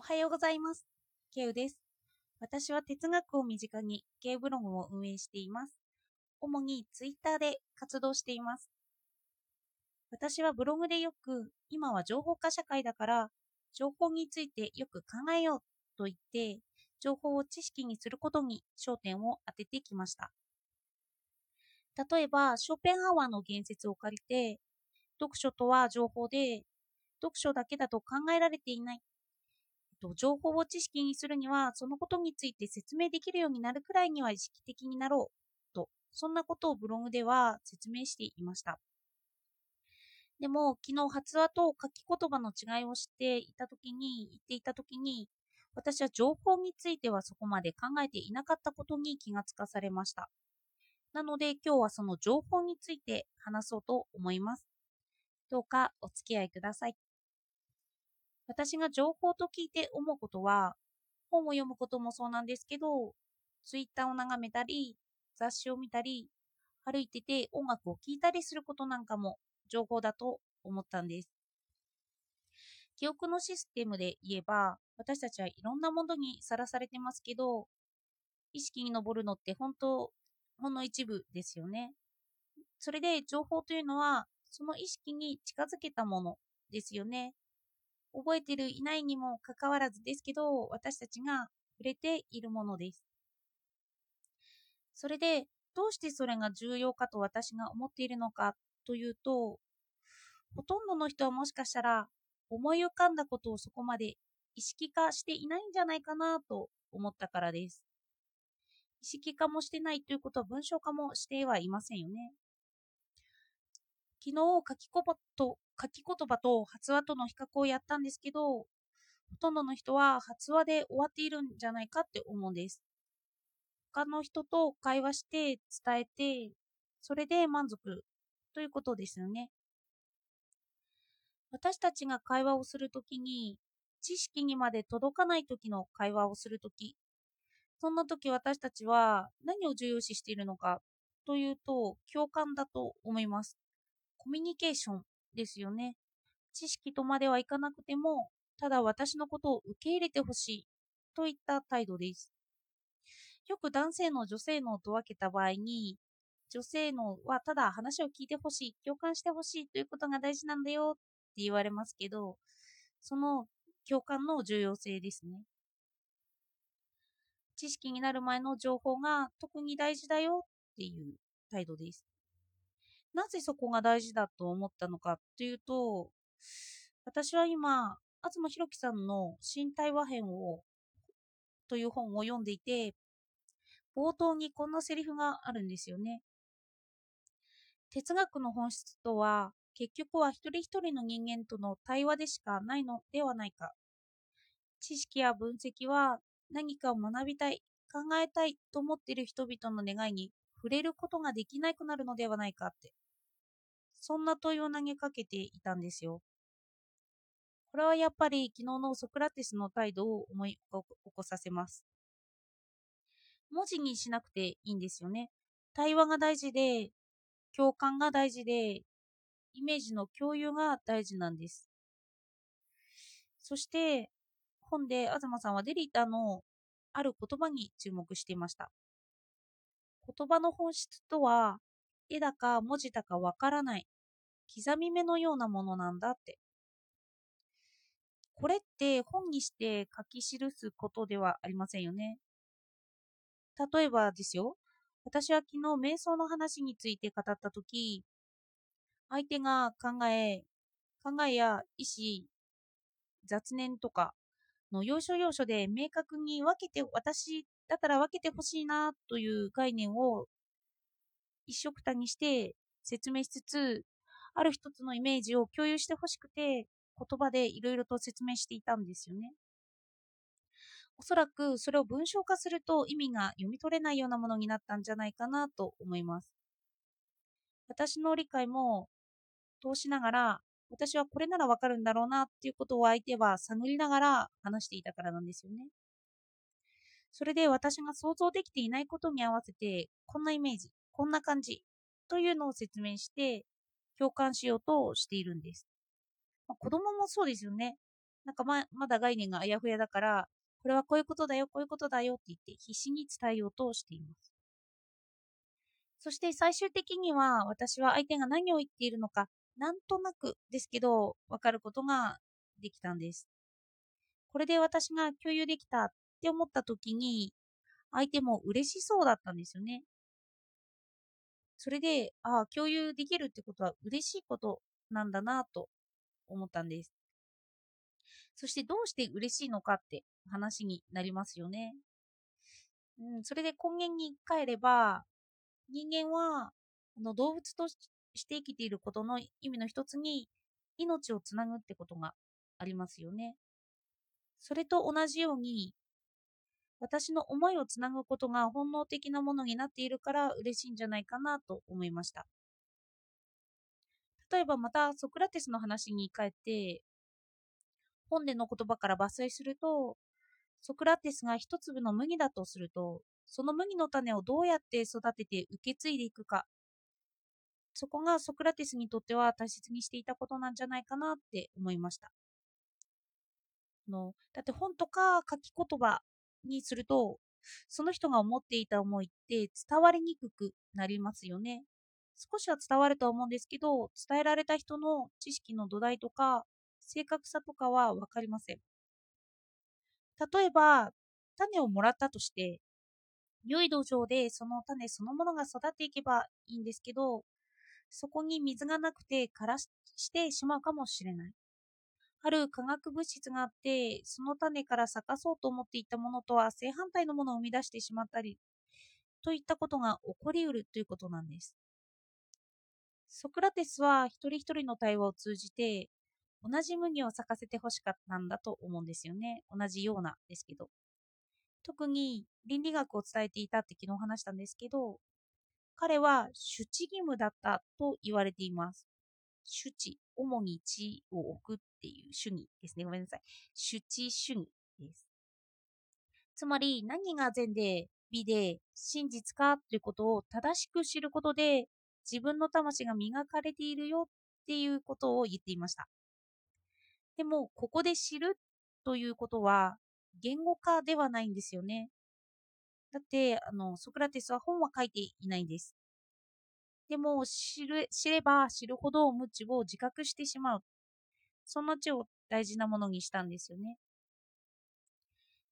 おはようございます。ケウです。私は哲学を身近にケウブログを運営しています。主にツイッターで活動しています。私はブログでよく、今は情報化社会だから、情報についてよく考えようと言って、情報を知識にすることに焦点を当ててきました。例えば、ショーペンハワーの言説を借りて、読書とは情報で、読書だけだと考えられていない。と情報を知識にするには、そのことについて説明できるようになるくらいには意識的になろうと、そんなことをブログでは説明していました。でも、昨日発話と書き言葉の違いを知っていたときに、言っていたときに、私は情報についてはそこまで考えていなかったことに気がつかされました。なので今日はその情報について話そうと思います。どうかお付き合いください。私が情報と聞いて思うことは、本を読むこともそうなんですけど、ツイッターを眺めたり、雑誌を見たり、歩いてて音楽を聴いたりすることなんかも情報だと思ったんです。記憶のシステムで言えば、私たちはいろんなものにさらされてますけど、意識に上るのって本当、ほんの一部ですよね。それで情報というのは、その意識に近づけたものですよね。覚えてるいないにもかかわらずですけど、私たちが触れているものです。それで、どうしてそれが重要かと私が思っているのかというと、ほとんどの人はもしかしたら思い浮かんだことをそこまで意識化していないんじゃないかなと思ったからです。意識化もしてないということは文章化もしてはいませんよね。昨日書き言葉と書き言葉と発話との比較をやったんですけど、ほとんどの人は発話で終わっているんじゃないかって思うんです。他の人と会話して伝えて、それで満足ということですよね。私たちが会話をするときに、知識にまで届かないときの会話をするとき、そんなとき私たちは何を重要視しているのかというと、共感だと思います。コミュニケーションですよね。知識とまではいかなくても、ただ私のことを受け入れてほしいといった態度です。よく男性の女性のと分けた場合に、女性のはただ話を聞いてほしい、共感してほしいということが大事なんだよって言われますけど、その共感の重要性ですね。知識になる前の情報が特に大事だよっていう態度です。なぜそこが大事だと思ったのかというと、私は今、東博樹さんの新対話編をという本を読んでいて、冒頭にこんなセリフがあるんですよね。哲学の本質とは、結局は一人一人の人間との対話でしかないのではないか。知識や分析は何かを学びたい、考えたいと思っている人々の願いに触れることができなくなるのではないかって。そんな問いを投げかけていたんですよ。これはやっぱり昨日のソクラテスの態度を思い起こさせます。文字にしなくていいんですよね。対話が大事で、共感が大事で、イメージの共有が大事なんです。そして、本で東さんはデリータのある言葉に注目していました。言葉の本質とは、絵だか文字だかわからない、刻み目のようなものなんだって。これって本にして書き記すことではありませんよね。例えばですよ、私は昨日瞑想の話について語ったとき、相手が考え、考えや意思、雑念とかの要所要所で明確に分けて、私だったら分けてほしいなという概念を一緒くたにして説明しつつ、ある一つのイメージを共有してほしくて、言葉でいろいろと説明していたんですよね。おそらくそれを文章化すると意味が読み取れないようなものになったんじゃないかなと思います。私の理解も通しながら、私はこれならわかるんだろうなっていうことを相手は探りながら話していたからなんですよね。それで私が想像できていないことに合わせて、こんなイメージ、こんな感じというのを説明して共感しようとしているんです。まあ、子供もそうですよね。なんかままだ概念があやふやだから、これはこういうことだよ、こういうことだよって言って必死に伝えようとしています。そして最終的には私は相手が何を言っているのか、なんとなくですけど、わかることができたんです。これで私が共有できたって思った時に、相手も嬉しそうだったんですよね。それで、ああ、共有できるってことは嬉しいことなんだなと思ったんです。そしてどうして嬉しいのかって話になりますよね。うん、それで根源に帰れば、人間はあの動物として生きていることの意味の一つに命をつなぐってことがありますよね。それと同じように私の思いをつなぐことが本能的なものになっているから嬉しいんじゃないかなと思いました。例えばまたソクラテスの話に帰って本での言葉から抜粋するとソクラテスが一粒の麦だとするとその麦の種をどうやって育てて受け継いでいくかそこがソクラテスにとっては大切にしていたことなんじゃないかなって思いました。のだって本とか書き言葉にするとその人が思っていた思いって伝わりにくくなりますよね。少しは伝わるとは思うんですけど伝えられた人の知識の土台とか正確さとかは分かりません。例えば種をもらったとして良い土壌でその種そのものが育っていけばいいんですけどそこに水がなくて枯らしてしまうかもしれない。ある化学物質があってその種から咲かそうと思っていたものとは正反対のものを生み出してしまったりといったことが起こりうるということなんです。ソクラテスは一人一人の対話を通じて同じ麦を咲かせてほしかったんだと思うんですよね。同じようなですけど。特に倫理学を伝えていたって昨日話したんですけど彼は主治義務だったと言われています主治主に地を置くっていう主義ですね。ごめんなさい。主治主義です。つまり、何が善で美で真実かということを正しく知ることで、自分の魂が磨かれているよっていうことを言っていました。でも、ここで知るということは、言語化ではないんですよね。だって、あの、ソクラテスは本は書いていないんです。でも知る知れば知るほど無知を自覚してしまう。その知を大事なものにしたんですよね。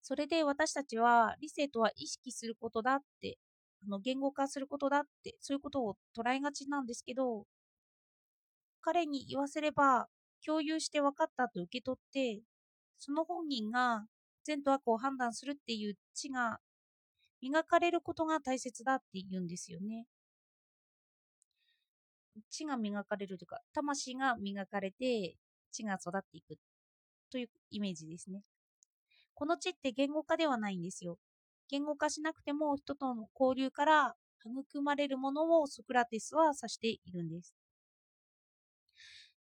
それで私たちは理性とは意識することだって、あの言語化することだって、そういうことを捉えがちなんですけど、彼に言わせれば共有して分かったと受け取って、その本人が善と悪を判断するっていう知が磨かれることが大切だって言うんですよね。血が磨かれるというか、魂が磨かれて血が育っていくというイメージですね。この血って言語化ではないんですよ。言語化しなくても人との交流から育まれるものをソクラテスは指しているんです。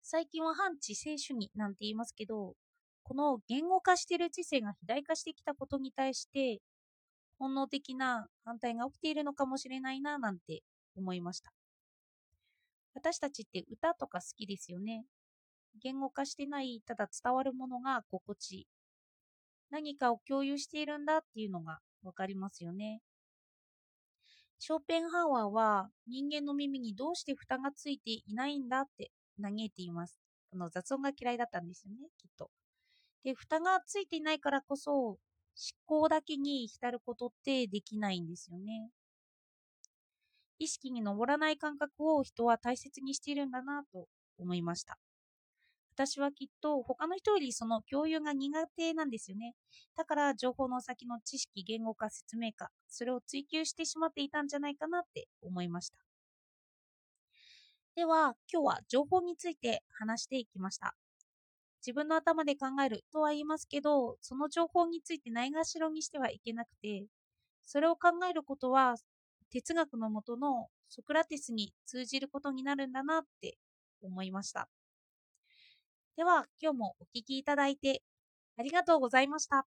最近は反知性主義なんて言いますけど、この言語化している知性が肥大化してきたことに対して、本能的な反対が起きているのかもしれないななんて思いました。私たちって歌とか好きですよね。言語化してない、ただ伝わるものが心地。何かを共有しているんだっていうのがわかりますよね。ショーペンハワーは人間の耳にどうして蓋がついていないんだって嘆いています。あの雑音が嫌いだったんですよね、きっと。で、蓋がついていないからこそ思考だけに浸ることってできないんですよね。意識に上らない感覚を人は大切にしているんだなと思いました。私はきっと他の人よりその共有が苦手なんですよね。だから情報の先の知識、言語化、説明化、それを追求してしまっていたんじゃないかなって思いました。では、今日は情報について話していきました。自分の頭で考えるとは言いますけど、その情報についてないがしろにしてはいけなくて、それを考えることは哲学のもとのソクラテスに通じることになるんだなって思いました。では、今日もお聴きいただいてありがとうございました。